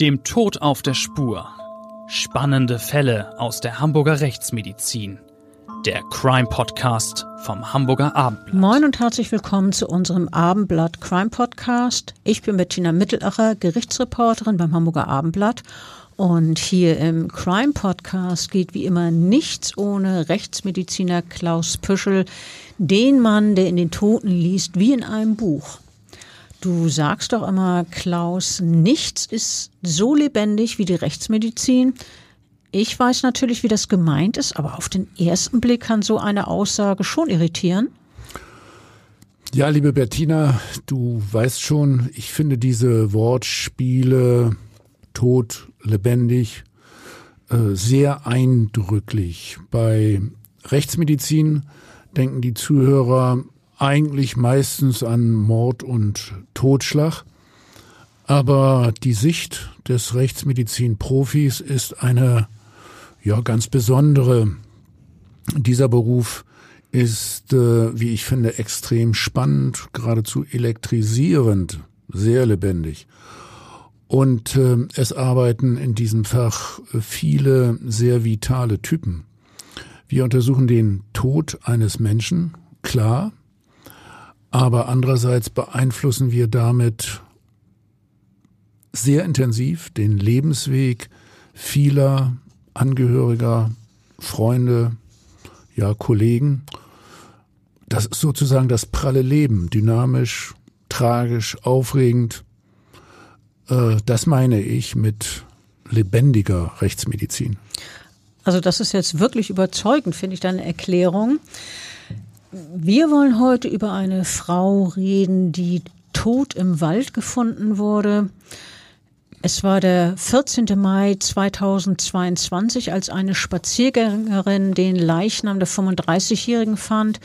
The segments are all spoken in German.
Dem Tod auf der Spur. Spannende Fälle aus der Hamburger Rechtsmedizin. Der Crime Podcast vom Hamburger Abendblatt. Moin und herzlich willkommen zu unserem Abendblatt Crime Podcast. Ich bin Bettina Mittelacher, Gerichtsreporterin beim Hamburger Abendblatt. Und hier im Crime Podcast geht wie immer nichts ohne Rechtsmediziner Klaus Püschel, den Mann, der in den Toten liest wie in einem Buch. Du sagst doch immer, Klaus, nichts ist so lebendig wie die Rechtsmedizin. Ich weiß natürlich, wie das gemeint ist, aber auf den ersten Blick kann so eine Aussage schon irritieren. Ja, liebe Bettina, du weißt schon, ich finde diese Wortspiele tot, lebendig äh, sehr eindrücklich. Bei Rechtsmedizin denken die Zuhörer eigentlich meistens an Mord und Totschlag. Aber die Sicht des Rechtsmedizin-Profis ist eine ja ganz besondere. Dieser Beruf ist, äh, wie ich finde, extrem spannend, geradezu elektrisierend, sehr lebendig. Und äh, es arbeiten in diesem Fach viele sehr vitale Typen. Wir untersuchen den Tod eines Menschen, klar, aber andererseits beeinflussen wir damit sehr intensiv den Lebensweg vieler Angehöriger, Freunde, ja, Kollegen. Das ist sozusagen das pralle Leben, dynamisch, tragisch, aufregend. Äh, das meine ich mit lebendiger Rechtsmedizin. Also das ist jetzt wirklich überzeugend, finde ich, deine Erklärung. Wir wollen heute über eine Frau reden, die tot im Wald gefunden wurde. Es war der 14. Mai 2022, als eine Spaziergängerin den Leichnam der 35-Jährigen fand.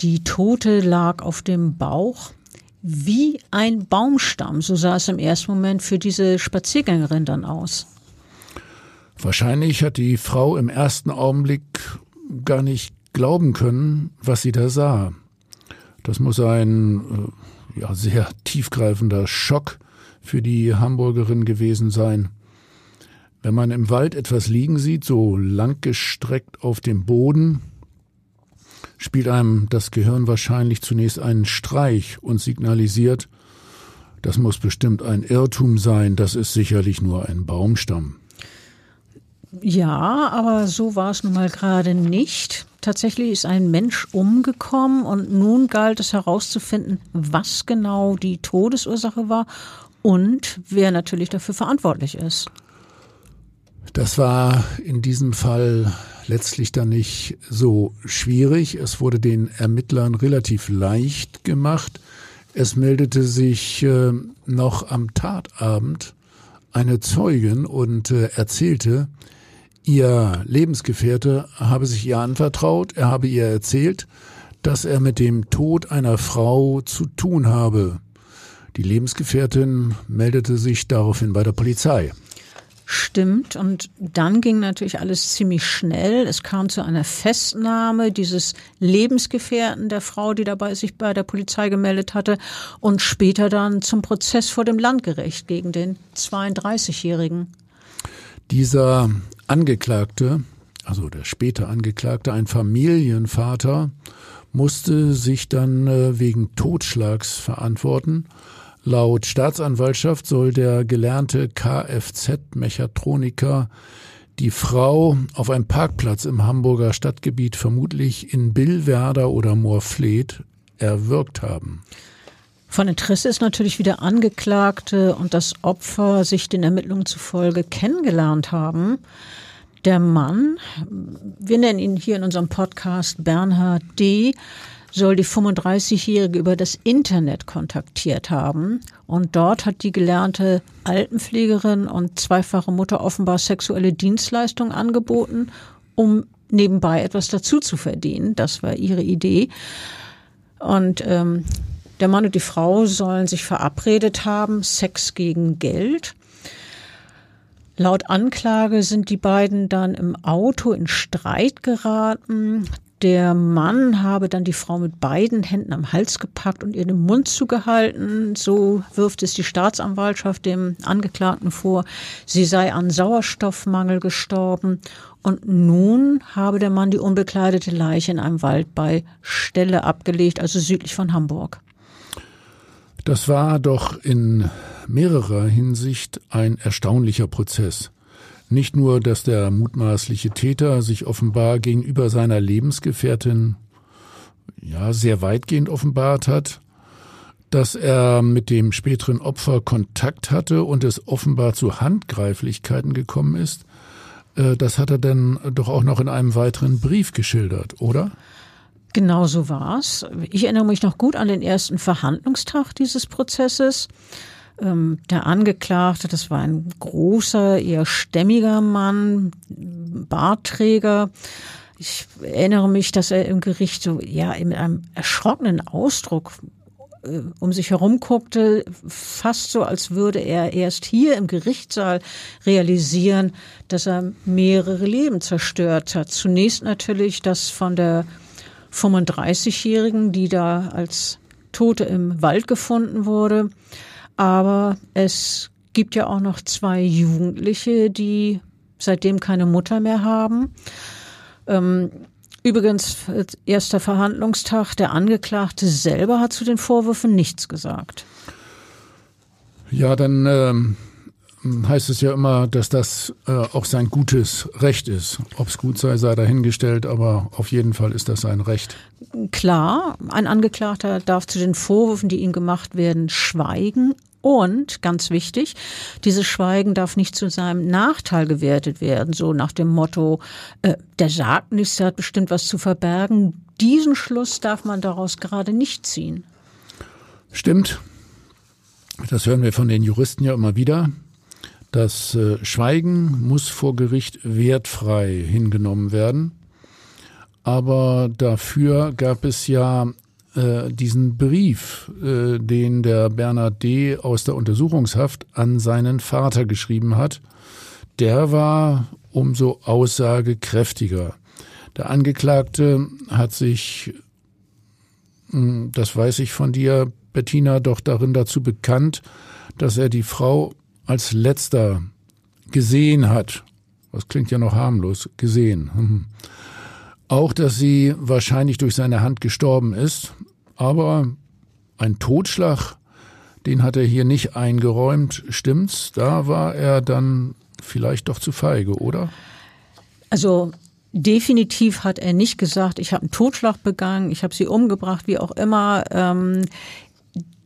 Die Tote lag auf dem Bauch wie ein Baumstamm. So sah es im ersten Moment für diese Spaziergängerin dann aus. Wahrscheinlich hat die Frau im ersten Augenblick gar nicht glauben können, was sie da sah. Das muss ein äh, ja, sehr tiefgreifender Schock für die Hamburgerin gewesen sein. Wenn man im Wald etwas liegen sieht, so langgestreckt auf dem Boden, spielt einem das Gehirn wahrscheinlich zunächst einen Streich und signalisiert, das muss bestimmt ein Irrtum sein, das ist sicherlich nur ein Baumstamm. Ja, aber so war es nun mal gerade nicht. Tatsächlich ist ein Mensch umgekommen und nun galt es herauszufinden, was genau die Todesursache war und wer natürlich dafür verantwortlich ist. Das war in diesem Fall letztlich dann nicht so schwierig. Es wurde den Ermittlern relativ leicht gemacht. Es meldete sich äh, noch am Tatabend eine Zeugin und äh, erzählte, Ihr Lebensgefährte habe sich ihr anvertraut, er habe ihr erzählt, dass er mit dem Tod einer Frau zu tun habe. Die Lebensgefährtin meldete sich daraufhin bei der Polizei. Stimmt. Und dann ging natürlich alles ziemlich schnell. Es kam zu einer Festnahme dieses Lebensgefährten der Frau, die dabei sich bei der Polizei gemeldet hatte und später dann zum Prozess vor dem Landgericht gegen den 32-Jährigen. Dieser Angeklagte, also der später Angeklagte, ein Familienvater, musste sich dann äh, wegen Totschlags verantworten. Laut Staatsanwaltschaft soll der gelernte Kfz-Mechatroniker die Frau auf einem Parkplatz im Hamburger Stadtgebiet vermutlich in Billwerder oder Moorfleet erwürgt haben. Von Interesse ist natürlich, wie der Angeklagte und das Opfer sich den Ermittlungen zufolge kennengelernt haben. Der Mann, wir nennen ihn hier in unserem Podcast Bernhard D., soll die 35-Jährige über das Internet kontaktiert haben. Und dort hat die gelernte Altenpflegerin und zweifache Mutter offenbar sexuelle Dienstleistungen angeboten, um nebenbei etwas dazu zu verdienen. Das war ihre Idee. Und ähm, der Mann und die Frau sollen sich verabredet haben, Sex gegen Geld. Laut Anklage sind die beiden dann im Auto in Streit geraten. Der Mann habe dann die Frau mit beiden Händen am Hals gepackt und ihr den Mund zugehalten. So wirft es die Staatsanwaltschaft dem Angeklagten vor. Sie sei an Sauerstoffmangel gestorben. Und nun habe der Mann die unbekleidete Leiche in einem Wald bei Stelle abgelegt, also südlich von Hamburg. Das war doch in mehrerer Hinsicht ein erstaunlicher Prozess. Nicht nur, dass der mutmaßliche Täter sich offenbar gegenüber seiner Lebensgefährtin ja sehr weitgehend offenbart hat, dass er mit dem späteren Opfer Kontakt hatte und es offenbar zu Handgreiflichkeiten gekommen ist, äh, das hat er dann doch auch noch in einem weiteren Brief geschildert, oder? Genau so war's. Ich erinnere mich noch gut an den ersten Verhandlungstag dieses Prozesses. Ähm, der Angeklagte, das war ein großer, eher stämmiger Mann, Bartträger. Ich erinnere mich, dass er im Gericht so, ja, mit einem erschrockenen Ausdruck äh, um sich herum guckte, fast so, als würde er erst hier im Gerichtssaal realisieren, dass er mehrere Leben zerstört hat. Zunächst natürlich das von der 35-Jährigen, die da als Tote im Wald gefunden wurde. Aber es gibt ja auch noch zwei Jugendliche, die seitdem keine Mutter mehr haben. Ähm, übrigens, erster Verhandlungstag, der Angeklagte selber hat zu den Vorwürfen nichts gesagt. Ja, dann ähm, heißt es ja immer, dass das äh, auch sein gutes Recht ist. Ob es gut sei, sei dahingestellt, aber auf jeden Fall ist das sein Recht. Klar, ein Angeklagter darf zu den Vorwürfen, die ihm gemacht werden, schweigen, und ganz wichtig, dieses Schweigen darf nicht zu seinem Nachteil gewertet werden, so nach dem Motto, äh, der sagt nichts, der hat bestimmt was zu verbergen. Diesen Schluss darf man daraus gerade nicht ziehen. Stimmt. Das hören wir von den Juristen ja immer wieder. Das äh, Schweigen muss vor Gericht wertfrei hingenommen werden. Aber dafür gab es ja äh, diesen Brief, äh, den der Bernhard D. aus der Untersuchungshaft an seinen Vater geschrieben hat, der war umso aussagekräftiger. Der Angeklagte hat sich, hm, das weiß ich von dir, Bettina, doch darin dazu bekannt, dass er die Frau als letzter gesehen hat. Das klingt ja noch harmlos, gesehen. Hm. Auch, dass sie wahrscheinlich durch seine Hand gestorben ist. Aber ein Totschlag, den hat er hier nicht eingeräumt. Stimmt's? Da war er dann vielleicht doch zu feige, oder? Also definitiv hat er nicht gesagt, ich habe einen Totschlag begangen, ich habe sie umgebracht, wie auch immer.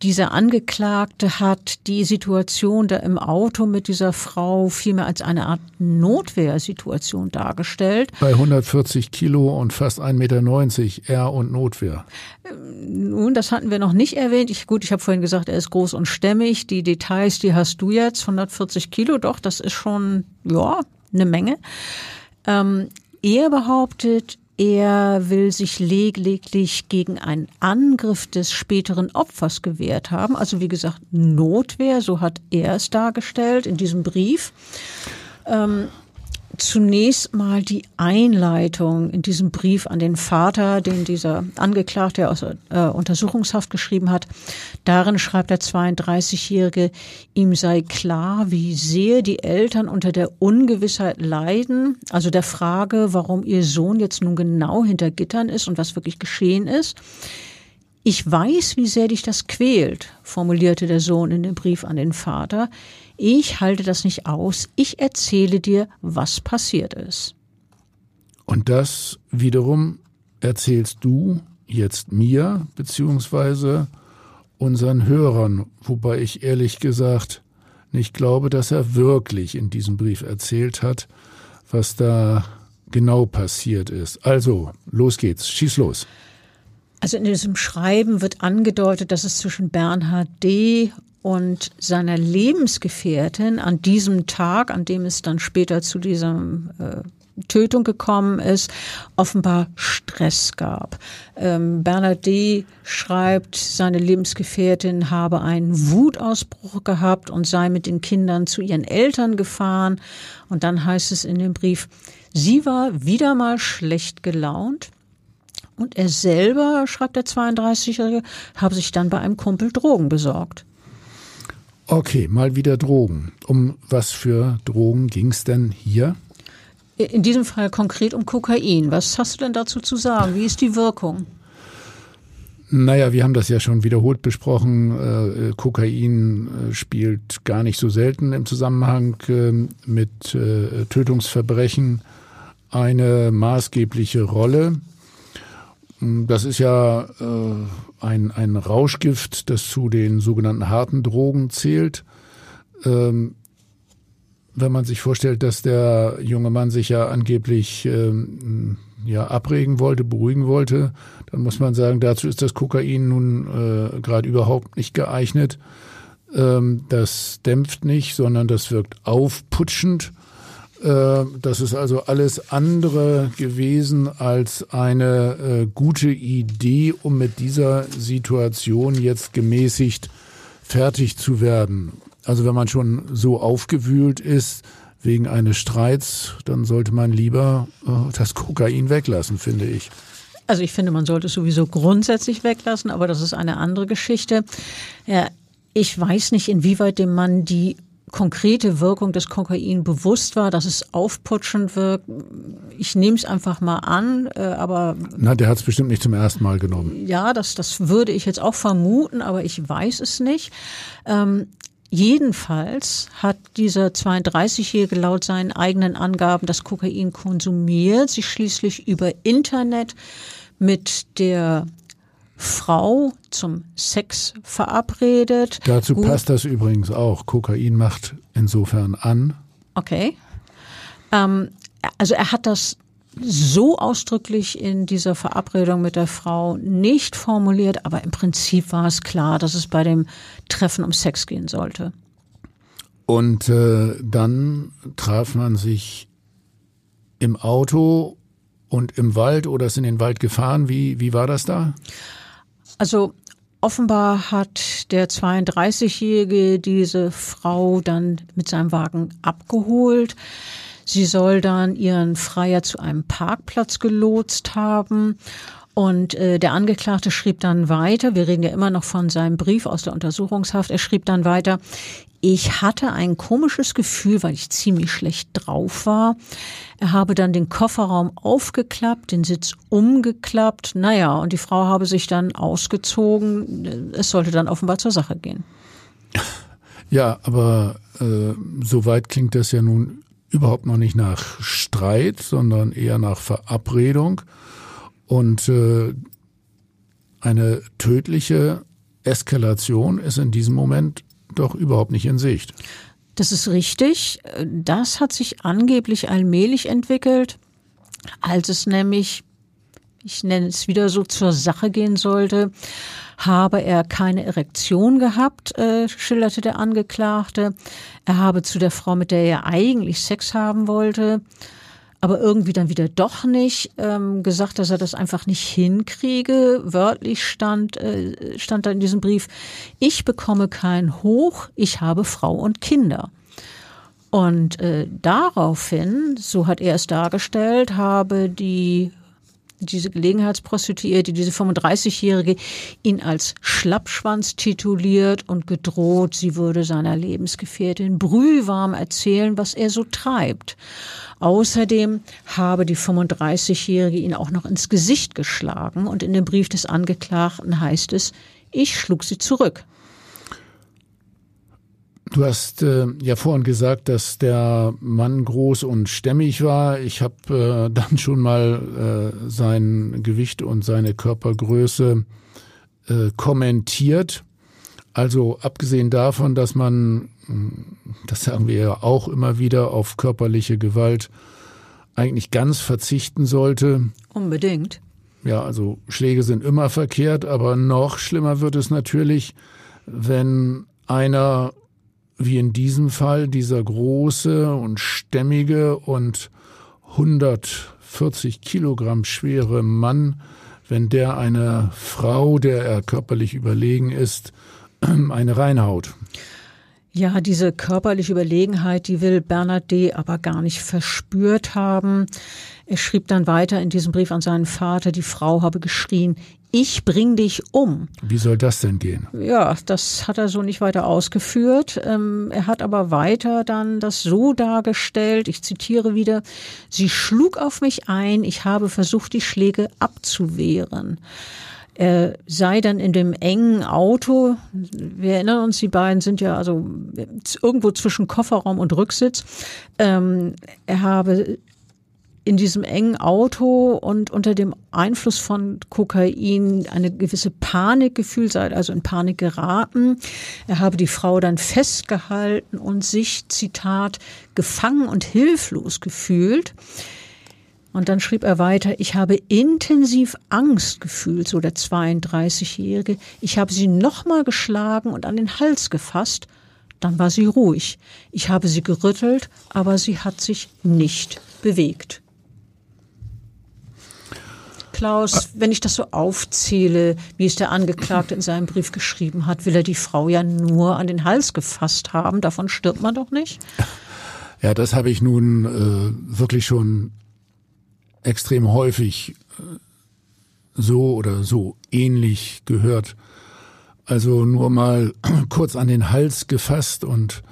Ähm, dieser Angeklagte hat die Situation da im Auto mit dieser Frau vielmehr als eine Art Notwehrsituation dargestellt. Bei 140 Kilo und fast 1,90 Meter R und Notwehr. Nun, das hatten wir noch nicht erwähnt. Ich, gut, ich habe vorhin gesagt, er ist groß und stämmig. Die Details, die hast du jetzt. 140 Kilo, doch, das ist schon, ja, eine Menge. Ähm, er behauptet, er will sich lediglich gegen einen Angriff des späteren Opfers gewehrt haben. Also wie gesagt, Notwehr, so hat er es dargestellt in diesem Brief. Ähm, zunächst mal die Einleitung in diesem Brief an den Vater, den dieser Angeklagte aus äh, Untersuchungshaft geschrieben hat. Darin schreibt der 32-Jährige, ihm sei klar, wie sehr die Eltern unter der Ungewissheit leiden, also der Frage, warum ihr Sohn jetzt nun genau hinter Gittern ist und was wirklich geschehen ist. Ich weiß, wie sehr dich das quält, formulierte der Sohn in dem Brief an den Vater. Ich halte das nicht aus. Ich erzähle dir, was passiert ist. Und das wiederum erzählst du jetzt mir, beziehungsweise unseren Hörern, wobei ich ehrlich gesagt nicht glaube, dass er wirklich in diesem Brief erzählt hat, was da genau passiert ist. Also, los geht's, schieß los. Also in diesem Schreiben wird angedeutet, dass es zwischen Bernhard D. und seiner Lebensgefährtin an diesem Tag, an dem es dann später zu dieser äh, Tötung gekommen ist, offenbar Stress gab. Ähm, Bernhard D. schreibt, seine Lebensgefährtin habe einen Wutausbruch gehabt und sei mit den Kindern zu ihren Eltern gefahren. Und dann heißt es in dem Brief, sie war wieder mal schlecht gelaunt Und er selber, schreibt der 32-Jährige, habe sich dann bei einem Kumpel Drogen besorgt. Okay, mal wieder Drogen. Um was für Drogen ging es denn hier? In diesem Fall konkret um Kokain. Was hast du denn dazu zu sagen? Wie ist die Wirkung? Naja, wir haben das ja schon wiederholt besprochen. Äh, Kokain äh, spielt gar nicht so selten im Zusammenhang äh, mit äh, Tötungsverbrechen eine maßgebliche Rolle. Das ist ja äh, ein, ein Rauschgift, das zu den sogenannten harten Drogen zählt. Ähm, wenn man sich vorstellt, dass der junge Mann sich ja angeblich ähm, ja abregen wollte, beruhigen wollte, dann muss man sagen, dazu ist das Kokain nun äh, gerade überhaupt nicht geeignet. Ähm, das dämpft nicht, sondern das wirkt aufputschend. Äh, das ist also alles andere gewesen als eine äh, gute Idee, um mit dieser Situation jetzt gemäßigt fertig zu werden. Also wenn man schon so aufgewühlt ist wegen eines Streits, dann sollte man lieber äh, das Kokain weglassen, finde ich. Also ich finde, man sollte es sowieso grundsätzlich weglassen, aber das ist eine andere Geschichte. Ich weiß nicht, inwieweit dem Mann die konkrete Wirkung des Kokain bewusst war, dass es aufputschend wirkt. Ich nehme es einfach mal an, äh, aber. Na, der hat es bestimmt nicht zum ersten Mal genommen. Ja, das, das würde ich jetzt auch vermuten, aber ich weiß es nicht. Ähm, Jedenfalls hat dieser 32-Jährige laut seinen eigenen Angaben das Kokain konsumiert, sich schließlich über Internet mit der Frau zum Sex verabredet. Dazu Gut. passt das übrigens auch. Kokain macht insofern an. Okay. Ähm, also er hat das so ausdrücklich in dieser Verabredung mit der Frau nicht formuliert, aber im Prinzip war es klar, dass es bei dem Treffen um Sex gehen sollte. Und äh, dann traf man sich im Auto und im Wald oder ist in den Wald gefahren. Wie, wie war das da? Also offenbar hat der 32-Jährige diese Frau dann mit seinem Wagen abgeholt. Sie soll dann ihren Freier zu einem Parkplatz gelotst haben. Und äh, der Angeklagte schrieb dann weiter, wir reden ja immer noch von seinem Brief aus der Untersuchungshaft, er schrieb dann weiter, ich hatte ein komisches Gefühl, weil ich ziemlich schlecht drauf war. Er habe dann den Kofferraum aufgeklappt, den Sitz umgeklappt. Naja, und die Frau habe sich dann ausgezogen. Es sollte dann offenbar zur Sache gehen. Ja, aber äh, soweit klingt das ja nun überhaupt noch nicht nach Streit, sondern eher nach Verabredung. Und äh, eine tödliche Eskalation ist in diesem Moment doch überhaupt nicht in Sicht. Das ist richtig. Das hat sich angeblich allmählich entwickelt, als es nämlich, ich nenne es wieder so, zur Sache gehen sollte, habe er keine Erektion gehabt, äh, schilderte der Angeklagte. Er habe zu der Frau, mit der er eigentlich Sex haben wollte, aber irgendwie dann wieder doch nicht, ähm, gesagt, dass er das einfach nicht hinkriege. Wörtlich stand, äh, stand da in diesem Brief, ich bekomme kein Hoch, ich habe Frau und Kinder. Und äh, daraufhin, so hat er es dargestellt, habe die diese Gelegenheitsprostituierte, diese 35-Jährige, ihn als Schlappschwanz tituliert und gedroht, sie würde seiner Lebensgefährtin brühwarm erzählen, was er so treibt. Außerdem habe die 35-Jährige ihn auch noch ins Gesicht geschlagen und in dem Brief des Angeklagten heißt es, ich schlug sie zurück. Du hast äh, ja vorhin gesagt, dass der Mann groß und stämmig war. Ich habe äh, dann schon mal äh, sein Gewicht und seine Körpergröße äh, kommentiert. Also abgesehen davon, dass man, hm, das sagen wir ja auch immer wieder, auf körperliche Gewalt eigentlich ganz verzichten sollte. Unbedingt. Ja, also Schläge sind immer verkehrt, aber noch schlimmer wird es natürlich, wenn einer wie in diesem Fall dieser große und stämmige und 140 Kilogramm schwere Mann, wenn der eine Frau, der er körperlich überlegen ist, eine reinhaut. Ja, diese körperliche Überlegenheit, die will Bernhard D. aber gar nicht verspürt haben. Er schrieb dann weiter in diesem Brief an seinen Vater, die Frau habe geschrien, ich bring dich um. Wie soll das denn gehen? Ja, das hat er so nicht weiter ausgeführt. Ähm, er hat aber weiter dann das so dargestellt, ich zitiere wieder, sie schlug auf mich ein, ich habe versucht, die Schläge abzuwehren. Er sei dann in dem engen Auto, wir erinnern uns, die beiden sind ja also irgendwo zwischen Kofferraum und Rücksitz. Ähm, er habe in diesem engen Auto und unter dem Einfluss von Kokain eine gewisse Panik gefühlt, sei also in Panik geraten. Er habe die Frau dann festgehalten und sich, Zitat, gefangen und hilflos gefühlt. Und dann schrieb er weiter, ich habe intensiv Angst gefühlt, so der 32-Jährige. Ich habe sie nochmal geschlagen und an den Hals gefasst. Dann war sie ruhig. Ich habe sie gerüttelt, aber sie hat sich nicht bewegt. Klaus, wenn ich das so aufzähle, wie es der Angeklagte in seinem Brief geschrieben hat, will er die Frau ja nur an den Hals gefasst haben. Davon stirbt man doch nicht. Ja, das habe ich nun äh, wirklich schon extrem häufig äh, so oder so ähnlich gehört. Also nur mal kurz an den Hals gefasst und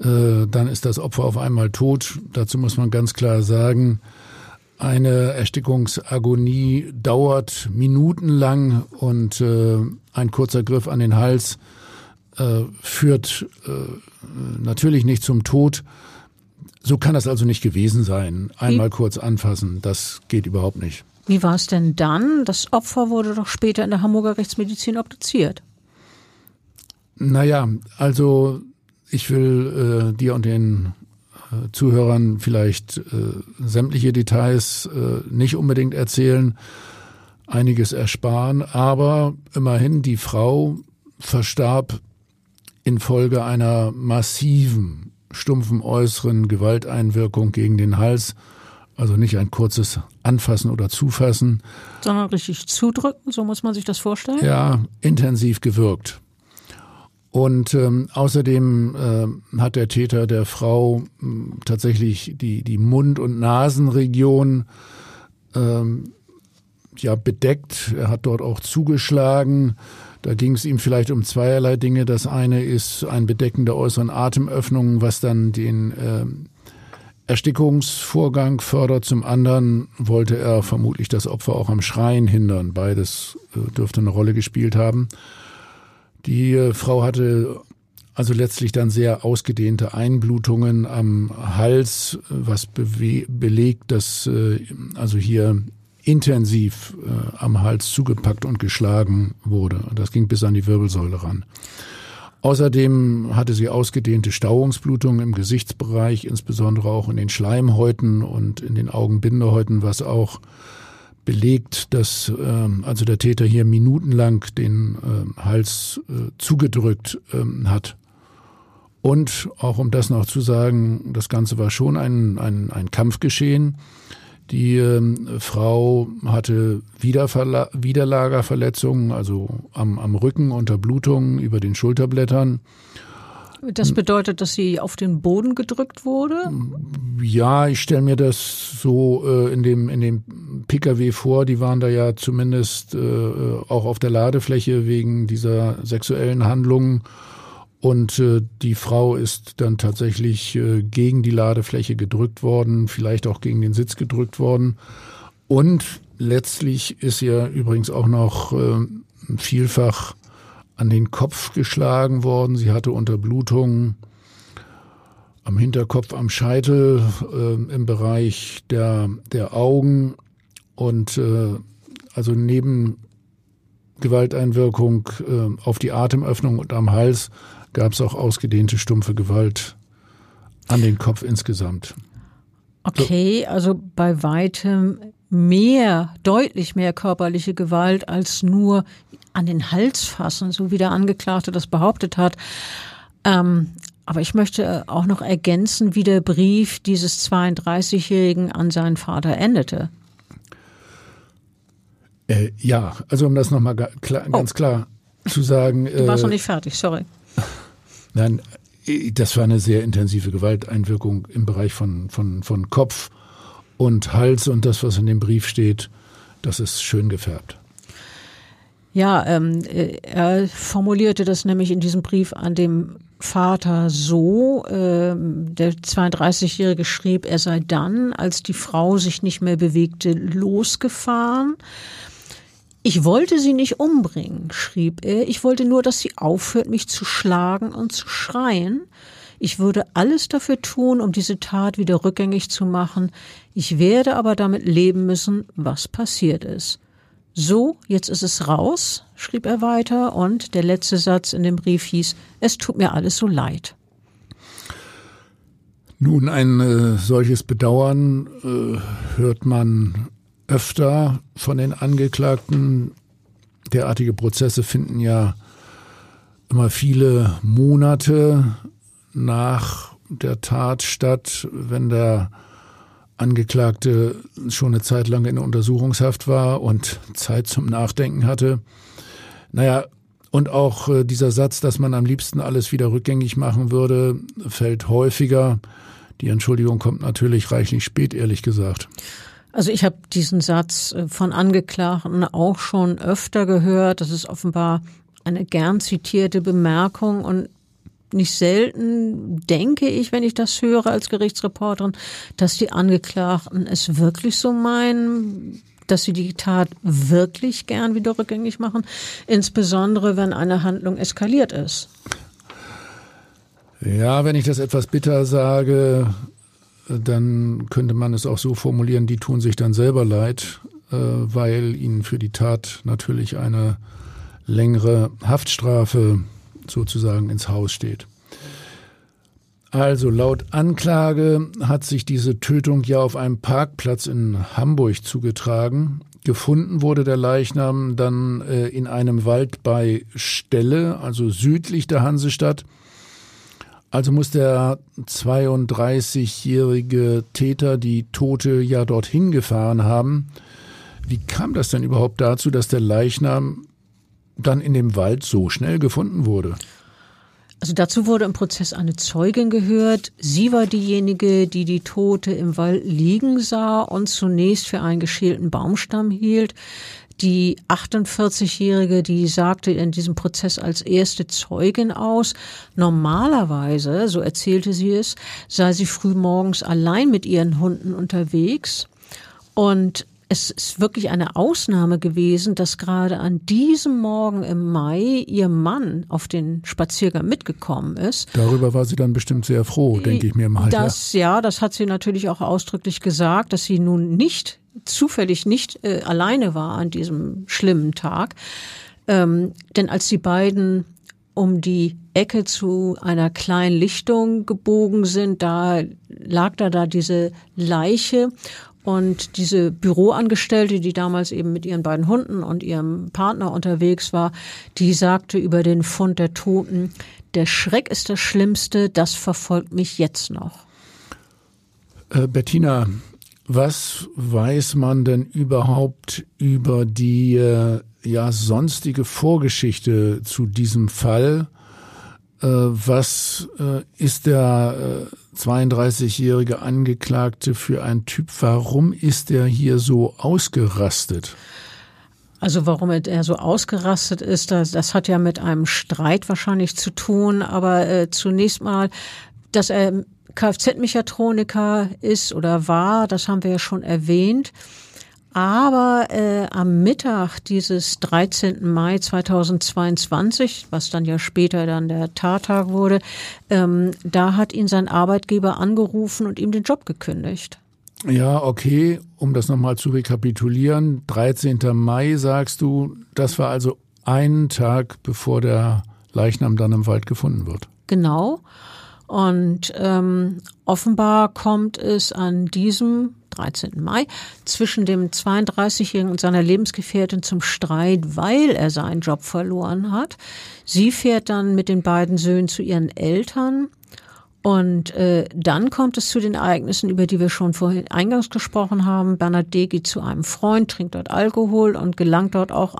äh, dann ist das Opfer auf einmal tot. Dazu muss man ganz klar sagen, eine Erstickungsagonie dauert minutenlang und äh, ein kurzer Griff an den Hals äh, führt äh, natürlich nicht zum Tod. So kann das also nicht gewesen sein. Einmal kurz anfassen, das geht überhaupt nicht. Wie war es denn dann? Das Opfer wurde doch später in der Hamburger Rechtsmedizin obduziert. Naja, also ich will äh, dir und den äh, Zuhörern vielleicht äh, sämtliche Details äh, nicht unbedingt erzählen, einiges ersparen, aber immerhin die Frau verstarb infolge einer massiven, stumpfen äußeren Gewalteinwirkung gegen den Hals, also nicht ein kurzes Anfassen oder Zufassen. Sondern richtig zudrücken, so muss man sich das vorstellen? Ja, intensiv gewirkt. Und ähm, außerdem äh, hat der Täter der Frau äh, tatsächlich die, die Mund- und Nasenregion ähm, ja, bedeckt. Er hat dort auch zugeschlagen. Da ging es ihm vielleicht um zweierlei Dinge. Das eine ist ein Bedecken der äußeren Atemöffnungen, was dann den äh, Erstickungsvorgang fördert. Zum anderen wollte er vermutlich das Opfer auch am Schreien hindern. Beides äh, dürfte eine Rolle gespielt haben. Die äh, Frau hatte also letztlich dann sehr ausgedehnte Einblutungen am Hals, was belegt, dass äh, also hier intensiv äh, am Hals zugepackt und geschlagen wurde. Das ging bis an die Wirbelsäule ran. Außerdem hatte sie ausgedehnte Stauungsblutungen im Gesichtsbereich, insbesondere auch in den Schleimhäuten und in den Augenbindehäuten, was auch belegt, dass ähm, also der Täter hier minutenlang den äh, Hals äh, zugedrückt ähm, hat. Und auch um das noch zu sagen, das Ganze war schon ein, ein, ein Kampfgeschehen. Die ähm, Frau hatte Wiederverla Widerlagerverletzungen, also am, am Rücken unter Blutungen über den Schulterblättern. Das bedeutet, dass sie auf den Boden gedrückt wurde? Ja, ich stelle mir das so äh, in dem in dem PKW vor. Die waren da ja zumindest äh, auch auf der Ladefläche wegen dieser sexuellen Handlungen. Und äh, die Frau ist dann tatsächlich äh, gegen die Ladefläche gedrückt worden, vielleicht auch gegen den Sitz gedrückt worden. Und letztlich ist ihr übrigens auch noch äh, vielfach an den Kopf geschlagen worden. Sie hatte Unterblutungen am Hinterkopf, am Scheitel, äh, im Bereich der, der Augen und äh, also neben Gewalteinwirkung äh, auf die Atemöffnung und am Hals gab es auch ausgedehnte stumpfe Gewalt an den Kopf insgesamt. Okay, also bei weitem mehr, deutlich mehr körperliche Gewalt als nur an den Hals fassen, so wie der Angeklagte das behauptet hat. Ähm, aber ich möchte auch noch ergänzen, wie der Brief dieses 32-Jährigen an seinen Vater endete. Äh, ja, also um das nochmal klar, oh. ganz klar zu sagen. Du warst äh, noch nicht fertig, sorry. Nein, das war eine sehr intensive Gewalteinwirkung im Bereich von, von, von Kopf und Hals und das, was in dem Brief steht, das ist schön gefärbt. Ja, ähm, äh, er formulierte das nämlich in diesem Brief an dem Vater so, äh, der 32-Jährige schrieb, er sei dann, als die Frau sich nicht mehr bewegte, losgefahren. Ich wollte sie nicht umbringen, schrieb er, ich wollte nur, dass sie aufhört, mich zu schlagen und zu schreien. Ich würde alles dafür tun, um diese Tat wieder rückgängig zu machen. Ich werde aber damit leben müssen, was passiert ist. So, jetzt ist es raus, schrieb er weiter, und der letzte Satz in dem Brief hieß, es tut mir alles so leid. Nun, ein äh, solches Bedauern äh, hört man öfter von den Angeklagten. Derartige Prozesse finden ja immer viele Monate nach der Tat statt, wenn der Angeklagte schon eine Zeit lang in Untersuchungshaft war und Zeit zum Nachdenken hatte. Naja, und auch äh, dieser Satz, dass man am liebsten alles wieder rückgängig machen würde, fällt häufiger. Die Entschuldigung kommt natürlich reichlich spät, ehrlich gesagt. Also ich habe diesen Satz äh, von Angeklagten auch schon öfter gehört. Das ist offenbar eine gern zitierte Bemerkung und nicht selten denke ich, wenn ich das höre als Gerichtsreporterin, dass die Angeklagten es wirklich so meinen, dass sie die Tat wirklich gern wieder rückgängig machen, insbesondere wenn eine Handlung eskaliert ist. Ja, wenn ich das etwas bitter sage, dann könnte man es auch so formulieren, die tun sich dann selber leid, äh, weil ihnen für die Tat natürlich eine längere Haftstrafe sozusagen ins Haus steht. Also laut Anklage hat sich diese Tötung ja auf einem Parkplatz in Hamburg zugetragen. Gefunden wurde der Leichnam dann äh, in einem Wald bei Stelle, also südlich der Hansestadt. Also muss der 32-jährige Täter die Tote ja dorthin gefahren haben. Wie kam das denn überhaupt dazu, dass der Leichnam dann in dem Wald so schnell gefunden wurde? Also dazu wurde im Prozess eine Zeugin gehört. Sie war diejenige, die die Tote im Wald liegen sah und zunächst für einen geschälten Baumstamm hielt. Die 48-Jährige, die sagte in diesem Prozess als erste Zeugin aus, normalerweise, so erzählte sie es, sei sie früh morgens allein mit ihren Hunden unterwegs und es ist wirklich eine Ausnahme gewesen, dass gerade an diesem Morgen im Mai ihr Mann auf den Spaziergang mitgekommen ist. Darüber war sie dann bestimmt sehr froh, denke ich mir mal. Das, ja. ja, das hat sie natürlich auch ausdrücklich gesagt, dass sie nun nicht zufällig nicht äh, alleine war an diesem schlimmen Tag. Ähm, denn als die beiden um die Ecke zu einer kleinen Lichtung gebogen sind, da lag da da diese Leiche und diese Büroangestellte, die damals eben mit ihren beiden Hunden und ihrem Partner unterwegs war, die sagte über den Fund der Toten, der Schreck ist das Schlimmste, das verfolgt mich jetzt noch. Äh, Bettina, was weiß man denn überhaupt über die äh, ja sonstige Vorgeschichte zu diesem Fall? Äh, was äh, ist der äh, 32-jährige Angeklagte für ein Typ? Warum ist er hier so ausgerastet? Also warum er so ausgerastet ist, das, das hat ja mit einem Streit wahrscheinlich zu tun. Aber zunächst mal, dass er Kfz-Mechatroniker ist oder war, das haben wir ja schon erwähnt. Aber äh, am Mittag dieses 13. Mai 2022, was dann ja später dann der Tattag wurde, ähm, da hat ihn sein Arbeitgeber angerufen und ihm den Job gekündigt. Ja, okay, um das nochmal zu rekapitulieren. 13. Mai sagst du, das war also einen Tag, bevor der Leichnam dann im Wald gefunden wird. Genau. Und ähm, offenbar kommt es an diesem 13. Mai zwischen dem 32-Jährigen und seiner Lebensgefährtin zum Streit, weil er seinen Job verloren hat. Sie fährt dann mit den beiden Söhnen zu ihren Eltern. Und äh, dann kommt es zu den Ereignissen, über die wir schon vorhin eingangs gesprochen haben. Bernard D. geht zu einem Freund, trinkt dort Alkohol und gelangt dort auch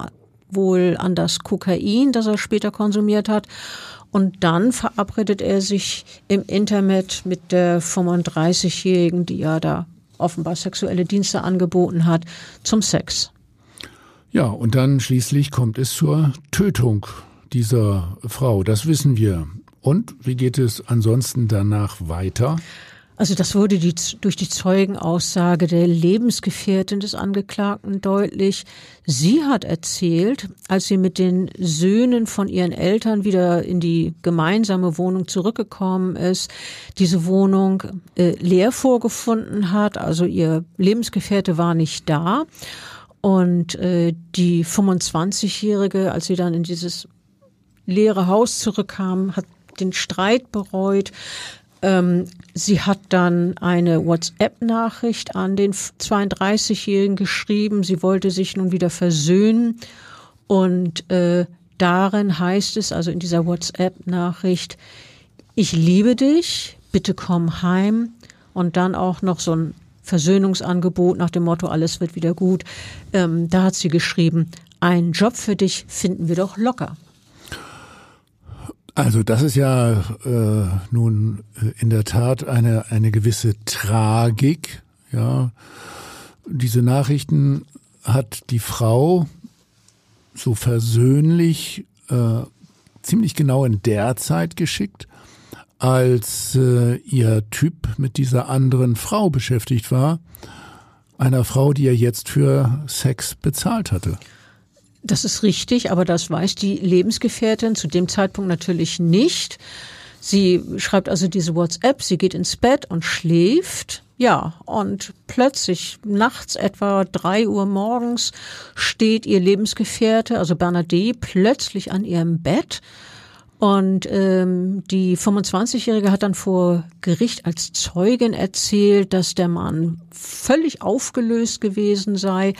wohl an das Kokain, das er später konsumiert hat. Und dann verabredet er sich im Internet mit der 35-Jährigen, die ja da offenbar sexuelle Dienste angeboten hat, zum Sex. Ja, und dann schließlich kommt es zur Tötung dieser Frau. Das wissen wir. Und wie geht es ansonsten danach weiter? Also das wurde die, durch die Zeugenaussage der Lebensgefährtin des Angeklagten deutlich. Sie hat erzählt, als sie mit den Söhnen von ihren Eltern wieder in die gemeinsame Wohnung zurückgekommen ist, diese Wohnung äh, leer vorgefunden hat. Also ihr Lebensgefährte war nicht da. Und äh, die 25-Jährige, als sie dann in dieses leere Haus zurückkam, hat den Streit bereut, ähm, sie hat dann eine WhatsApp-Nachricht an den 32-Jährigen geschrieben. Sie wollte sich nun wieder versöhnen. Und äh, darin heißt es, also in dieser WhatsApp-Nachricht, ich liebe dich, bitte komm heim. Und dann auch noch so ein Versöhnungsangebot nach dem Motto, alles wird wieder gut. Ähm, da hat sie geschrieben, einen Job für dich finden wir doch locker. Also das ist ja äh, nun äh, in der Tat eine eine gewisse Tragik. Ja, diese Nachrichten hat die Frau so versöhnlich äh, ziemlich genau in der Zeit geschickt, als äh, ihr Typ mit dieser anderen Frau beschäftigt war, einer Frau, die er jetzt für Sex bezahlt hatte. Das ist richtig, aber das weiß die Lebensgefährtin zu dem Zeitpunkt natürlich nicht. Sie schreibt also diese WhatsApp, sie geht ins Bett und schläft. Ja, und plötzlich nachts etwa drei Uhr morgens steht ihr Lebensgefährte, also Bernadette, plötzlich an ihrem Bett. Und ähm, die 25-Jährige hat dann vor Gericht als Zeugin erzählt, dass der Mann völlig aufgelöst gewesen sei,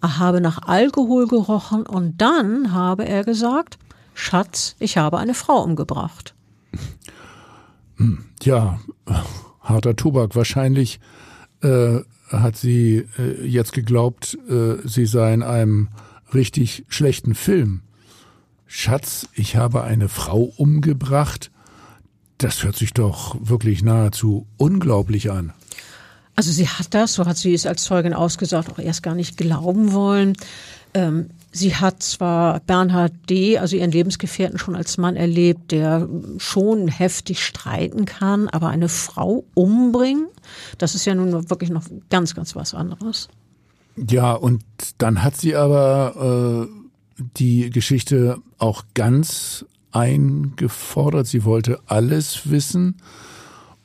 er habe nach Alkohol gerochen und dann habe er gesagt, Schatz, ich habe eine Frau umgebracht. Ja, harter Tobak. Wahrscheinlich äh, hat sie äh, jetzt geglaubt, äh, sie sei in einem richtig schlechten Film. Schatz, ich habe eine Frau umgebracht. Das hört sich doch wirklich nahezu unglaublich an. Also sie hat das, so hat sie es als Zeugin ausgesagt, auch erst gar nicht glauben wollen. Ähm, sie hat zwar Bernhard D., also ihren Lebensgefährten, schon als Mann erlebt, der schon heftig streiten kann, aber eine Frau umbringen, das ist ja nun wirklich noch ganz, ganz was anderes. Ja, und dann hat sie aber äh, die Geschichte auch ganz eingefordert. Sie wollte alles wissen.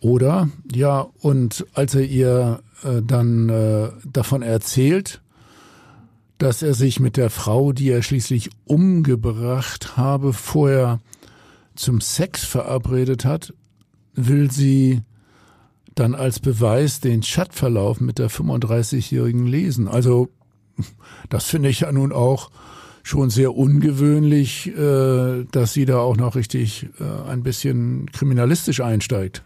Oder, ja, und als er ihr äh, dann äh, davon erzählt, dass er sich mit der Frau, die er schließlich umgebracht habe, vorher zum Sex verabredet hat, will sie dann als Beweis den Chatverlauf mit der 35-Jährigen lesen. Also das finde ich ja nun auch schon sehr ungewöhnlich, äh, dass sie da auch noch richtig äh, ein bisschen kriminalistisch einsteigt.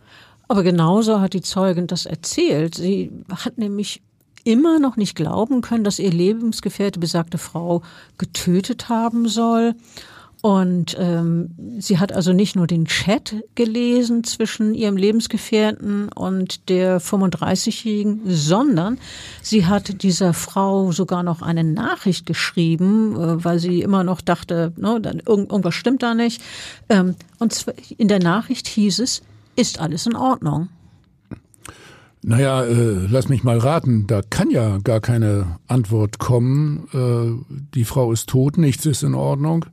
Aber genauso hat die Zeugin das erzählt. Sie hat nämlich immer noch nicht glauben können, dass ihr Lebensgefährte besagte Frau getötet haben soll. Und ähm, sie hat also nicht nur den Chat gelesen zwischen ihrem Lebensgefährten und der 35-Jährigen, sondern sie hat dieser Frau sogar noch eine Nachricht geschrieben, äh, weil sie immer noch dachte, ne, dann, irgendwas stimmt da nicht. Ähm, und in der Nachricht hieß es, ist alles in Ordnung? Naja, äh, lass mich mal raten, da kann ja gar keine Antwort kommen. Äh, die Frau ist tot, nichts ist in Ordnung.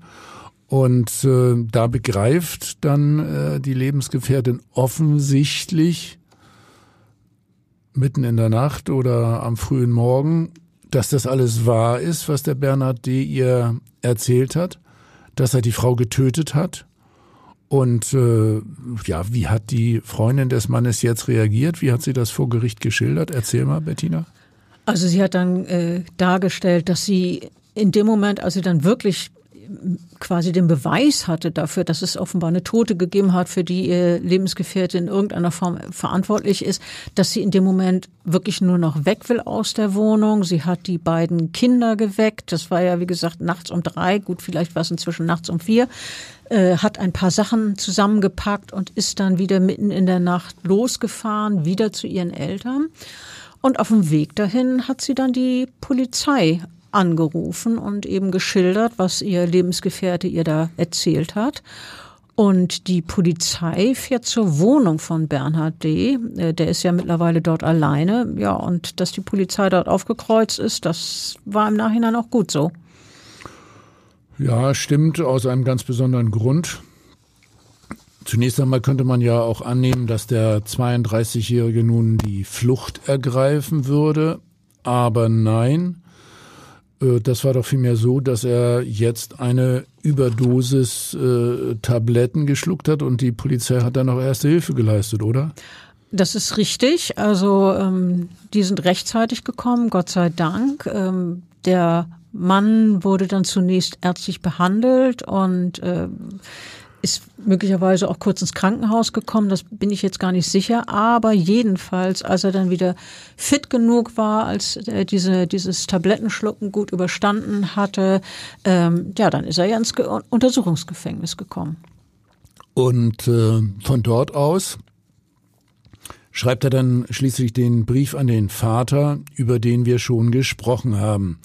Und äh, da begreift dann äh, die Lebensgefährtin offensichtlich mitten in der Nacht oder am frühen Morgen, dass das alles wahr ist, was der Bernhard D. ihr erzählt hat, dass er die Frau getötet hat und äh, ja, wie hat die Freundin des Mannes jetzt reagiert? Wie hat sie das vor Gericht geschildert? Erzähl mal, Bettina. Also sie hat dann äh, dargestellt, dass sie in dem Moment, als sie dann wirklich quasi den Beweis hatte dafür, dass es offenbar eine Tote gegeben hat, für die ihr Lebensgefährte in irgendeiner Form verantwortlich ist, dass sie in dem Moment wirklich nur noch weg will aus der Wohnung. Sie hat die beiden Kinder geweckt. Das war ja, wie gesagt, nachts um drei. Gut, vielleicht war es inzwischen nachts um vier. Äh, hat ein paar Sachen zusammengepackt und ist dann wieder mitten in der Nacht losgefahren, wieder zu ihren Eltern. Und auf dem Weg dahin hat sie dann die Polizei angerufen und eben geschildert, was ihr Lebensgefährte ihr da erzählt hat. Und die Polizei fährt zur Wohnung von Bernhard D. Äh, der ist ja mittlerweile dort alleine. Ja, und dass die Polizei dort aufgekreuzt ist, das war im Nachhinein auch gut so. Ja, stimmt, aus einem ganz besonderen Grund. Zunächst einmal könnte man ja auch annehmen, dass der 32-Jährige nun die Flucht ergreifen würde. Aber nein, das war doch vielmehr so, dass er jetzt eine Überdosis äh, Tabletten geschluckt hat und die Polizei hat dann noch erste Hilfe geleistet, oder? Das ist richtig. Also ähm, die sind rechtzeitig gekommen, Gott sei Dank. Ähm, der Mann wurde dann zunächst ärztlich behandelt und äh, ist möglicherweise auch kurz ins Krankenhaus gekommen, das bin ich jetzt gar nicht sicher, aber jedenfalls, als er dann wieder fit genug war, als er diese, dieses Tablettenschlucken gut überstanden hatte, ähm, ja, dann ist er ja ins Ge Untersuchungsgefängnis gekommen. Und äh, von dort aus schreibt er dann schließlich den Brief an den Vater, über den wir schon gesprochen haben.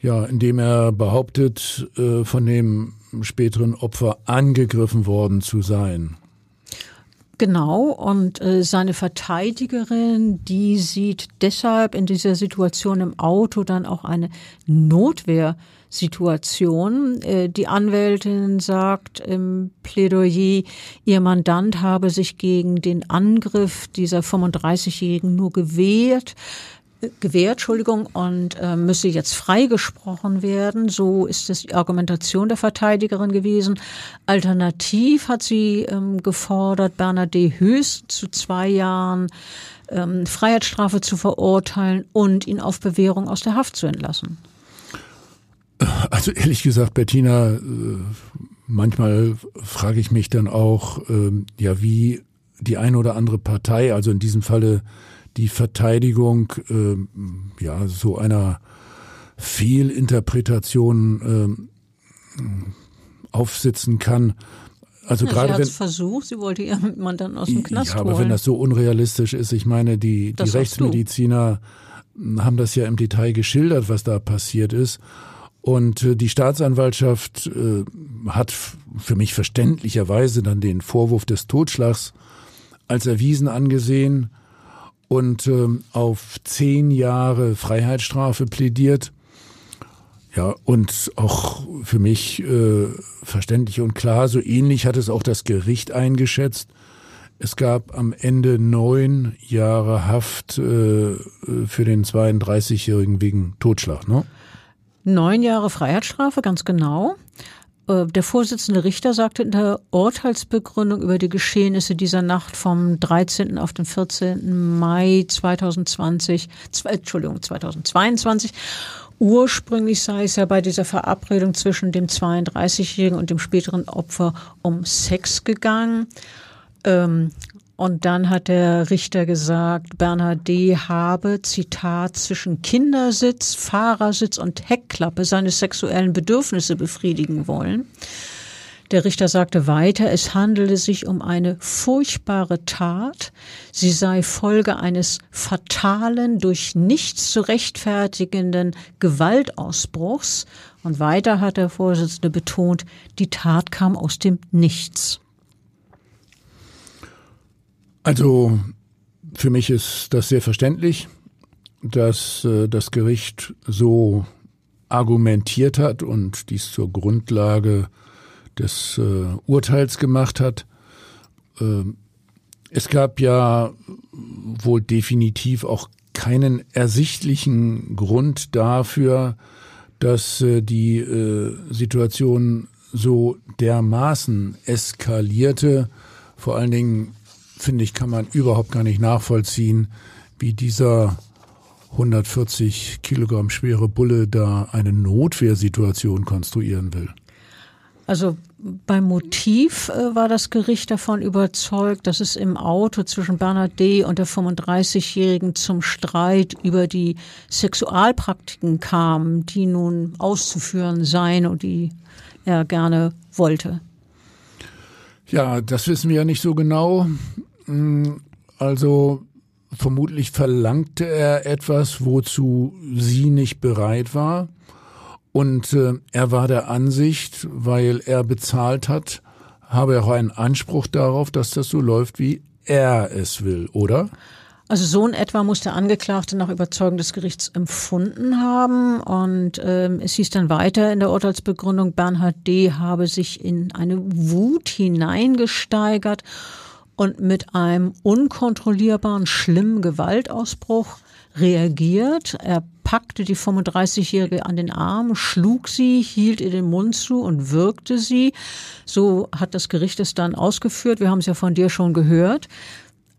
Ja, indem er behauptet, äh, von dem späteren Opfer angegriffen worden zu sein. Genau, und äh, seine Verteidigerin, die sieht deshalb in dieser Situation im Auto dann auch eine Notwehrsituation. Äh, die Anwältin sagt im Plädoyer, ihr Mandant habe sich gegen den Angriff dieser 35-Jährigen nur gewehrt gewährt, Entschuldigung, und äh, müsse jetzt freigesprochen werden. So ist es die Argumentation der Verteidigerin gewesen. Alternativ hat sie ähm, gefordert, Bernhard D. Höchst zu zwei Jahren ähm, Freiheitsstrafe zu verurteilen und ihn auf Bewährung aus der Haft zu entlassen. Also ehrlich gesagt, Bettina, äh, manchmal frage ich mich dann auch, ähm, ja, wie die eine oder andere Partei, also in diesem Falle die Verteidigung äh, ja so einer Fehlinterpretation äh, aufsitzen kann. Also ja, gerade sie wenn versucht, sie wollte ihren Mann dann aus dem Knast ja, aber holen. wenn das so unrealistisch ist, ich meine, die, die Rechtsmediziner haben das ja im Detail geschildert, was da passiert ist. Und äh, die Staatsanwaltschaft äh, hat für mich verständlicherweise dann den Vorwurf des Totschlags als erwiesen angesehen und ähm, auf zehn Jahre Freiheitsstrafe plädiert. Ja, und auch für mich äh, verständlich und klar, so ähnlich hat es auch das Gericht eingeschätzt. Es gab am Ende neun Jahre Haft äh, für den 32-Jährigen wegen Totschlag, ne? Neun Jahre Freiheitsstrafe, ganz genau. Äh, der Vorsitzende Richter sagte in der Urteilsbegründung über die Geschehnisse dieser Nacht vom 13. auf den 14. Mai 2020, Entschuldigung, 2022, Ursprünglich sei es ja bei dieser Verabredung zwischen dem 32-Jährigen und dem späteren Opfer um Sex gegangen. Ähm, und dann hat der Richter gesagt, Bernhard D. habe, Zitat, zwischen Kindersitz, Fahrersitz und Heckklappe seine sexuellen Bedürfnisse befriedigen wollen. Der Richter sagte weiter, es handele sich um eine furchtbare Tat. Sie sei Folge eines fatalen, durch nichts zu rechtfertigenden Gewaltausbruchs. Und weiter hat der Vorsitzende betont, die Tat kam aus dem Nichts. Also für mich ist das sehr verständlich, dass äh, das Gericht so argumentiert hat und dies zur Grundlage des äh, Urteils gemacht hat. Äh, es gab ja wohl definitiv auch keinen ersichtlichen Grund dafür, dass äh, die äh, Situation so dermaßen eskalierte, vor allen Dingen finde ich, kann man überhaupt gar nicht nachvollziehen, wie dieser 140 Kilogramm schwere Bulle da eine Notwehrsituation konstruieren will. Also beim Motiv äh, war das Gericht davon überzeugt, dass es im Auto zwischen Bernhard D. und der 35-Jährigen zum Streit über die Sexualpraktiken kam, die nun auszuführen seien und die er gerne wollte. Ja, das wissen wir ja nicht so genau. Hm, also vermutlich verlangte er etwas, wozu sie nicht bereit war. Und äh, er war der Ansicht, weil er bezahlt hat, habe er auch einen Anspruch darauf, dass das so läuft, wie er es will, oder? Also so in etwa muss der Angeklagte nach Überzeugung des Gerichts empfunden haben. Und ähm, es hieß dann weiter in der Urteilsbegründung, Bernhard D. habe sich in eine Wut hineingesteigert und mit einem unkontrollierbaren, schlimmen Gewaltausbruch reagiert. Er packte die 35-Jährige an den Arm, schlug sie, hielt ihr den Mund zu und wirkte sie. So hat das Gericht es dann ausgeführt. Wir haben es ja von dir schon gehört.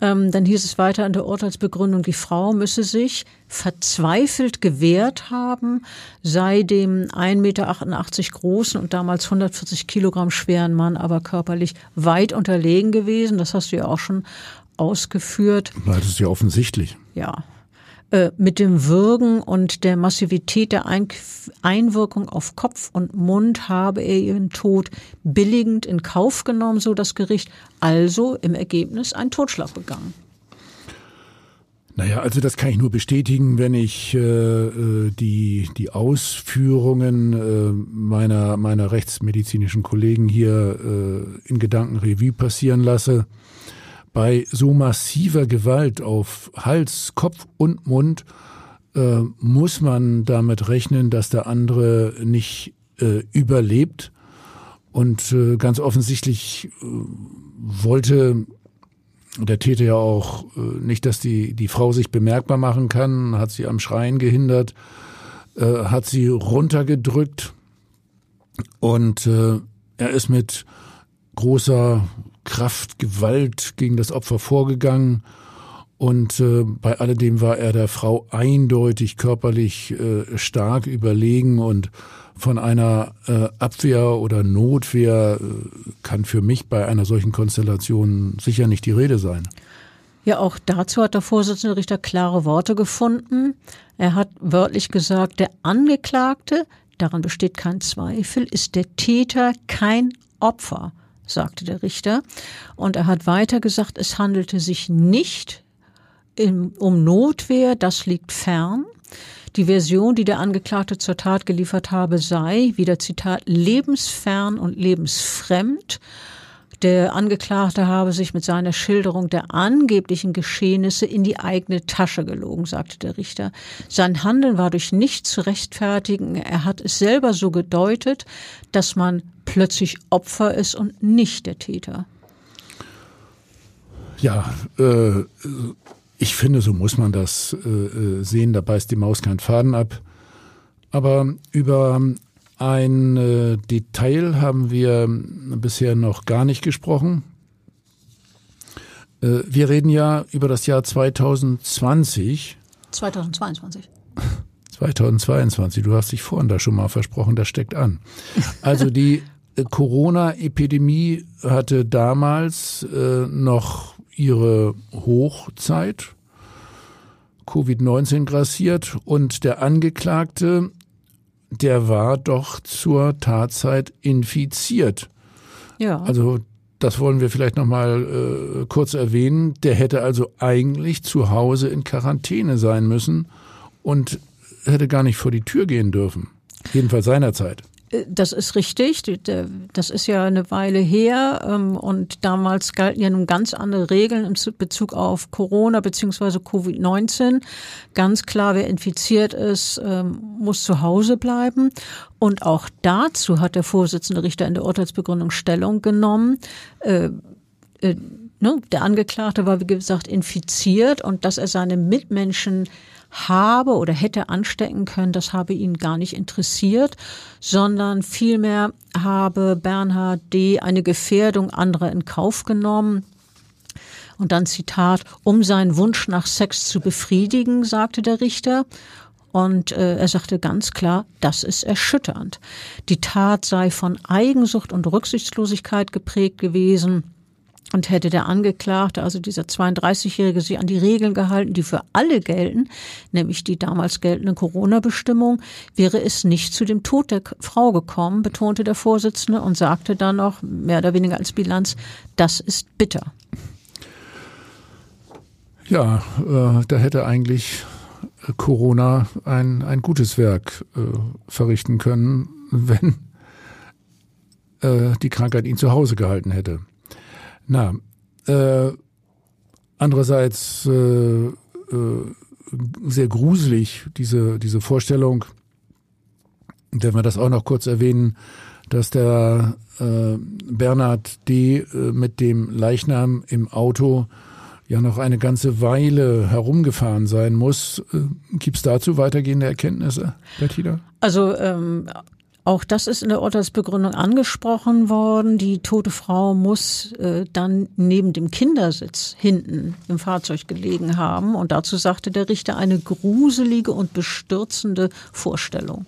Ähm, dann hieß es weiter in der Urteilsbegründung, die Frau müsse sich verzweifelt gewehrt haben, sei dem 1,88 Meter großen und damals 140 Kilogramm schweren Mann aber körperlich weit unterlegen gewesen. Das hast du ja auch schon ausgeführt. Das ist ja offensichtlich. Ja, äh, mit dem Würgen und der Massivität der Einwirkung auf Kopf und Mund habe er ihren Tod billigend in Kauf genommen, so das Gericht, also im Ergebnis ein Totschlag begangen. Naja, also das kann ich nur bestätigen, wenn ich äh, äh die, die Ausführungen äh, meiner, meiner rechtsmedizinischen Kollegen hier äh, in Gedanken Revue passieren lasse bei so massiver Gewalt auf Hals, Kopf und Mund äh, muss man damit rechnen, dass der andere nicht äh, überlebt. Und äh, ganz offensichtlich äh, wollte der Täter ja auch äh, nicht, dass die, die Frau sich bemerkbar machen kann, hat sie am Schreien gehindert, äh, hat sie runtergedrückt und er ist mit großer Kraft, Gewalt gegen das Opfer vorgegangen. Und äh, bei alledem war er der Frau eindeutig körperlich äh, stark überlegen und von einer äh, Abwehr oder Notwehr äh, kann für mich bei einer solchen Konstellation sicher nicht die Rede sein. Ja, auch dazu hat der Vorsitzende Richter klare Worte gefunden. Er hat wörtlich gesagt, der Angeklagte, daran besteht kein Zweifel, ist der Täter kein Opfer sagte der Richter. Und er hat weiter gesagt, es handelte sich nicht um Notwehr, das liegt fern. Die Version, die der Angeklagte zur Tat geliefert habe, sei, wieder Zitat, lebensfern und lebensfremd der Angeklagte habe sich mit seiner Schilderung der angeblichen Geschehnisse in die eigene Tasche gelogen, sagte der Richter. Sein Handeln war durch nichts zu rechtfertigen. Er hat es selber so gedeutet, dass man plötzlich Opfer ist und nicht der Täter. Ja, äh, ich finde, so muss man das äh, äh sehen. Da beißt die Maus keinen Faden ab. Aber über ein äh, Detail haben wir bisher noch gar nicht gesprochen. Äh, wir reden ja über das Jahr 2020. 2022. 2022. Du hast dich vorhin da schon mal versprochen, das steckt an. Also die äh, Corona-Epidemie hatte damals äh, noch ihre Hochzeit. Covid-19 grassiert und der Angeklagte der war doch zur Tatzeit infiziert. Ja. Also das wollen wir vielleicht noch mal äh, kurz erwähnen. Der hätte also eigentlich zu Hause in Quarantäne sein müssen und hätte gar nicht vor die Tür gehen dürfen. Jedenfalls seinerzeit. Das ist richtig. Das ist ja eine Weile her. Ähm, und damals galten ja nun ganz andere Regeln in Bezug auf Corona bzw. Covid-19. Ganz klar, wer infiziert ist, ähm, muss zu Hause bleiben. Und auch dazu hat der Vorsitzende Richter in der Urteilsbegründung Stellung genommen. Äh, äh, ne, der Angeklagte war, wie gesagt, infiziert und dass er seine Mitmenschen habe oder hätte anstecken können, das habe ihn gar nicht interessiert, sondern vielmehr habe Bernhard D. eine Gefährdung anderer in Kauf genommen. Und dann Zitat, um seinen Wunsch nach Sex zu befriedigen, sagte der Richter. Und äh, er sagte ganz klar, das ist erschütternd. Die Tat sei von Eigensucht und Rücksichtslosigkeit geprägt gewesen. Und hätte der Angeklagte, also dieser 32-Jährige, sich an die Regeln gehalten, die für alle gelten, nämlich die damals geltenden Corona-Bestimmung, wäre es nicht zu dem Tod der Frau gekommen, betonte der Vorsitzende und sagte dann noch, mehr oder weniger als Bilanz, das ist bitter. Ja, äh, da hätte eigentlich Corona ein, ein gutes Werk äh, verrichten können, wenn äh, die Krankheit ihn zu Hause gehalten hätte. Na, äh, andererseits äh, äh, sehr gruselig, diese, diese Vorstellung, wenn wir das auch noch kurz erwähnen, dass der äh, Bernhard D. Äh, mit dem Leichnam im Auto ja noch eine ganze Weile herumgefahren sein muss. Äh, Gibt es dazu weitergehende Erkenntnisse, Bettina? Also ähm, auch das ist in der Urteilsbegründung angesprochen worden. Die tote Frau muss äh, dann neben dem Kindersitz hinten im Fahrzeug gelegen haben. Und dazu sagte der Richter eine gruselige und bestürzende Vorstellung.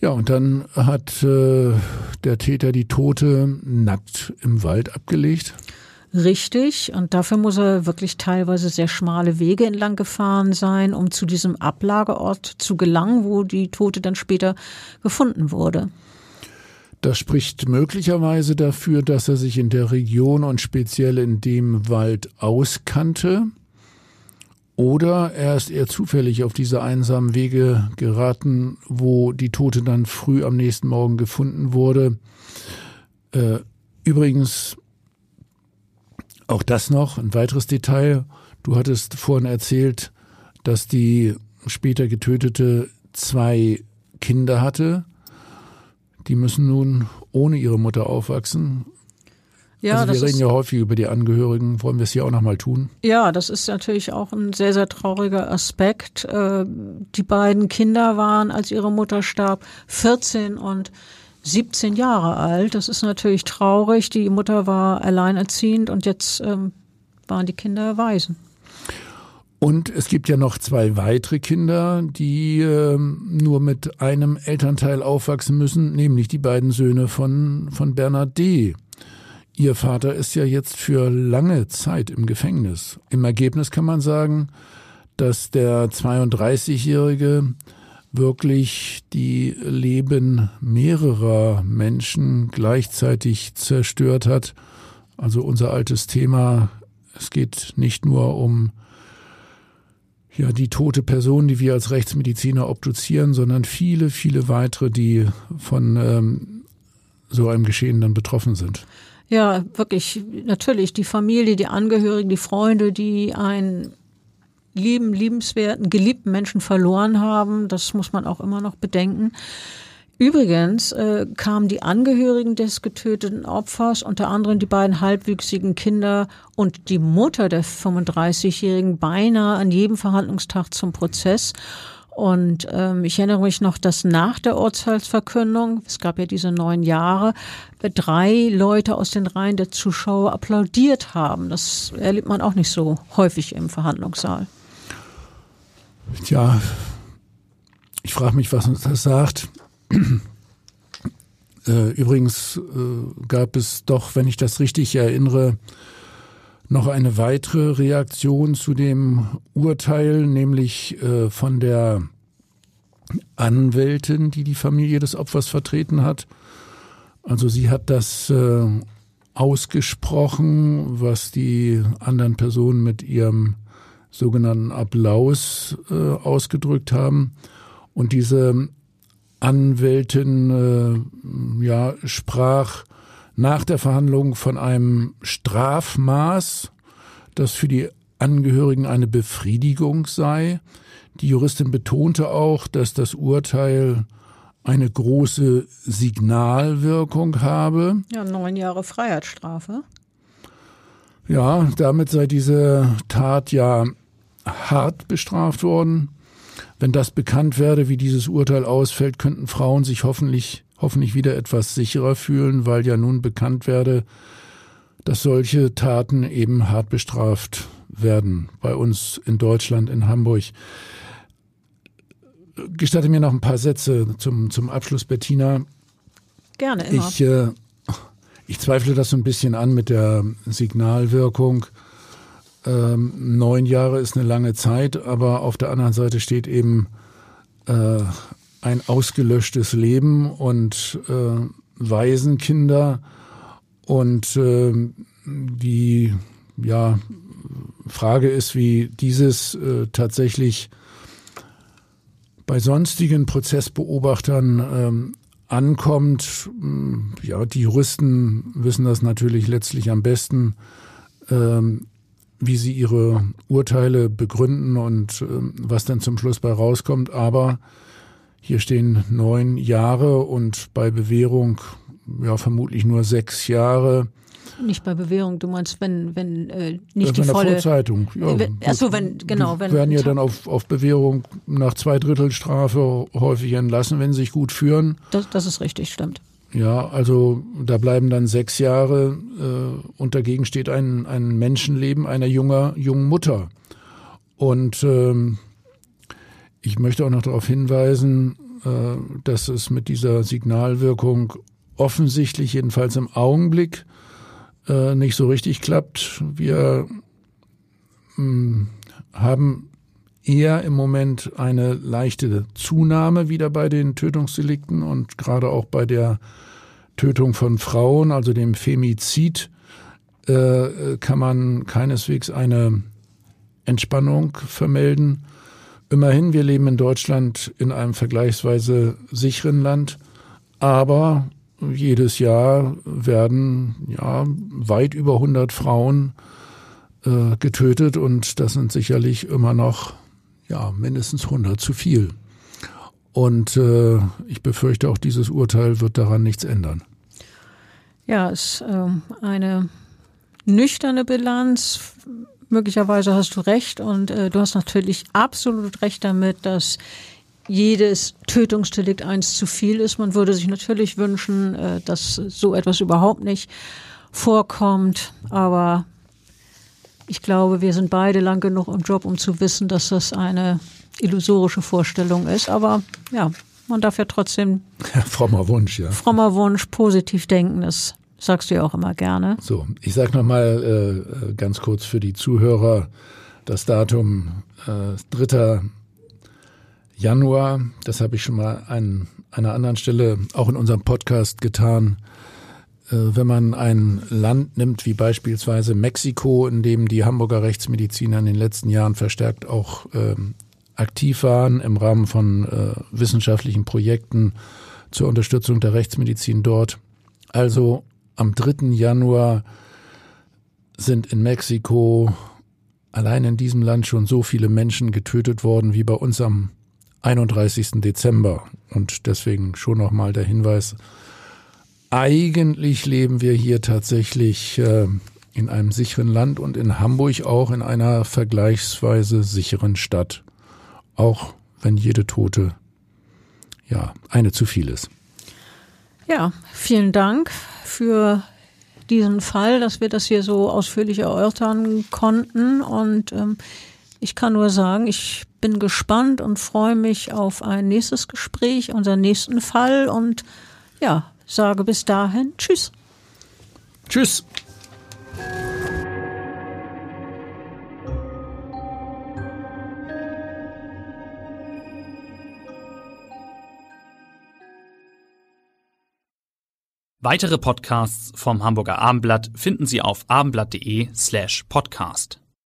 Ja, und dann hat äh, der Täter die Tote nackt im Wald abgelegt. Richtig. Und dafür muss er wirklich teilweise sehr schmale Wege entlang gefahren sein, um zu diesem Ablageort zu gelangen, wo die Tote dann später gefunden wurde. Das spricht möglicherweise dafür, dass er sich in der Region und speziell in dem Wald auskannte. Oder er ist eher zufällig auf diese einsamen Wege geraten, wo die Tote dann früh am nächsten Morgen gefunden wurde. Äh, übrigens auch das noch, ein weiteres Detail. Du hattest vorhin erzählt, dass die später getötete zwei Kinder hatte. Die müssen nun ohne ihre Mutter aufwachsen. Ja, also wir reden ja häufig über die Angehörigen. Wollen wir es hier auch nochmal tun? Ja, das ist natürlich auch ein sehr, sehr trauriger Aspekt. Äh, die beiden Kinder waren, als ihre Mutter starb, 14 und 17 Jahre alt. Das ist natürlich traurig. Die Mutter war alleinerziehend und jetzt ähm, waren die Kinder Waisen. Und es gibt ja noch zwei weitere Kinder, die äh, nur mit einem Elternteil aufwachsen müssen, nämlich die beiden Söhne von, von Bernhard D. Ihr Vater ist ja jetzt für lange Zeit im Gefängnis. Im Ergebnis kann man sagen, dass der 32-Jährige wirklich die Leben mehrerer Menschen gleichzeitig zerstört hat. Also unser altes Thema, es geht nicht nur um ja, die tote Person, die wir als Rechtsmediziner obduzieren, sondern viele, viele weitere, die von ähm, so einem Geschehen dann betroffen sind. Ja, wirklich, natürlich die Familie, die Angehörigen, die Freunde, die ein lieben, liebenswerten, geliebten Menschen verloren haben. Das muss man auch immer noch bedenken. Übrigens äh, kamen die Angehörigen des getöteten Opfers, unter anderem die beiden halbwüchsigen Kinder und die Mutter der 35-Jährigen, beinahe an jedem Verhandlungstag zum Prozess. Und ähm, ich erinnere mich noch, dass nach der Urteilsverkündung, es gab ja diese neun Jahre, drei Leute aus den Reihen der Zuschauer applaudiert haben. Das erlebt man auch nicht so häufig im Verhandlungssaal. Tja, ich frage mich, was uns das sagt. Äh, übrigens äh, gab es doch, wenn ich das richtig erinnere, noch eine weitere Reaktion zu dem Urteil, nämlich äh, von der Anwältin, die die Familie des Opfers vertreten hat. Also sie hat das ausgesprochen, was die anderen Personen mit ihrem sogenannten Applaus äh, ausgedrückt haben. Und diese Anwältin äh, ja, sprach nach der Verhandlung von einem Strafmaß, das für die Angehörigen eine Befriedigung sei. Die Juristin betonte auch, dass das Urteil eine große Signalwirkung habe. Ja, neun Jahre Freiheitsstrafe. Ja, damit sei diese Tat ja hart bestraft worden. Wenn das bekannt werde, wie dieses Urteil ausfällt, könnten Frauen sich hoffentlich, hoffentlich wieder etwas sicherer fühlen, weil ja nun bekannt werde, dass solche Taten eben hart bestraft werden bei uns in Deutschland, in Hamburg. gestatte mir noch ein paar Sätze zum, zum Abschluss, Bettina. Gerne, immer. Ich, äh, ich zweifle das so ein bisschen an mit der Signalwirkung. Ähm, neun Jahre ist eine lange Zeit, aber auf der anderen Seite steht eben äh, ein ausgelöschtes Leben und äh, Waisenkinder und äh, die ja, Frage ist, wie dieses äh, tatsächlich bei sonstigen Prozessbeobachtern ähm, ankommt. Hm, ja, die Juristen wissen das natürlich letztlich am besten, ähm, wie sie ihre Urteile begründen und ähm, was dann zum Schluss bei rauskommt. Aber hier stehen neun Jahre und bei Bewährung ja vermutlich nur sechs Jahre. Nicht bei Bewährung, du meinst, wenn, wenn äh, nicht ja, die volle. Vollzeitung. Ja, Achso, wenn, genau. Wenn, werden ja dann auf, auf Bewährung nach zwei Drittel Strafe häufig entlassen, wenn sie sich gut führen. Das, das ist richtig, stimmt. Ja, also da bleiben dann sechs Jahre äh, und dagegen steht ein, ein Menschenleben einer junger, jungen Mutter. Und ähm, ich möchte auch noch darauf hinweisen, äh, dass es mit dieser Signalwirkung offensichtlich, jedenfalls im Augenblick, äh, nicht so richtig klappt. Wir mh, hm, haben eher im Moment eine leichte Zunahme wieder bei den Tötungsdelikten und gerade auch bei der Tötung von Frauen, also dem Femizid, äh, kann man keineswegs eine Entspannung vermelden. Immerhin, wir leben in Deutschland in einem vergleichsweise sicheren Land, aber jedes Jahr werden ja weit über 100 Frauen äh, getötet und das sind sicherlich immer noch ja mindestens 100 zu viel. Und äh, ich befürchte auch dieses Urteil wird daran nichts ändern. Ja, es ist äh, eine nüchterne Bilanz. Möglicherweise hast du recht und äh, du hast natürlich absolut recht damit, dass jedes Tötungsdelikt eins zu viel ist. Man würde sich natürlich wünschen, äh, dass so etwas überhaupt nicht vorkommt. Aber ich glaube, wir sind beide lang genug im Job, um zu wissen, dass das eine illusorische Vorstellung ist. Aber ja, man darf ja trotzdem. frommer Wunsch, ja. Frommer Wunsch, positiv denken, das sagst du ja auch immer gerne. So, ich sage nochmal äh, ganz kurz für die Zuhörer das Datum äh, 3. Januar, das habe ich schon mal an einer anderen Stelle auch in unserem Podcast getan. Äh, wenn man ein Land nimmt wie beispielsweise Mexiko, in dem die Hamburger Rechtsmediziner in den letzten Jahren verstärkt auch ähm, aktiv waren im Rahmen von äh, wissenschaftlichen Projekten zur Unterstützung der Rechtsmedizin dort. Also am 3. Januar sind in Mexiko allein in diesem Land schon so viele Menschen getötet worden wie bei uns am 31. Dezember. Und deswegen schon nochmal der Hinweis, eigentlich leben wir hier tatsächlich äh, in einem sicheren Land und in Hamburg auch in einer vergleichsweise sicheren Stadt. Auch wenn jede Tote ja eine zu viel ist. Ja, vielen Dank für diesen Fall, dass wir das hier so ausführlich erörtern konnten. Und ähm, ich kann nur sagen, ich bin gespannt und freue mich auf ein nächstes Gespräch, unseren nächsten Fall und ja, sage bis dahin Tschüss. Tschüss. Weitere Podcasts vom Hamburger Abendblatt finden Sie auf abendblatt.de slash podcast.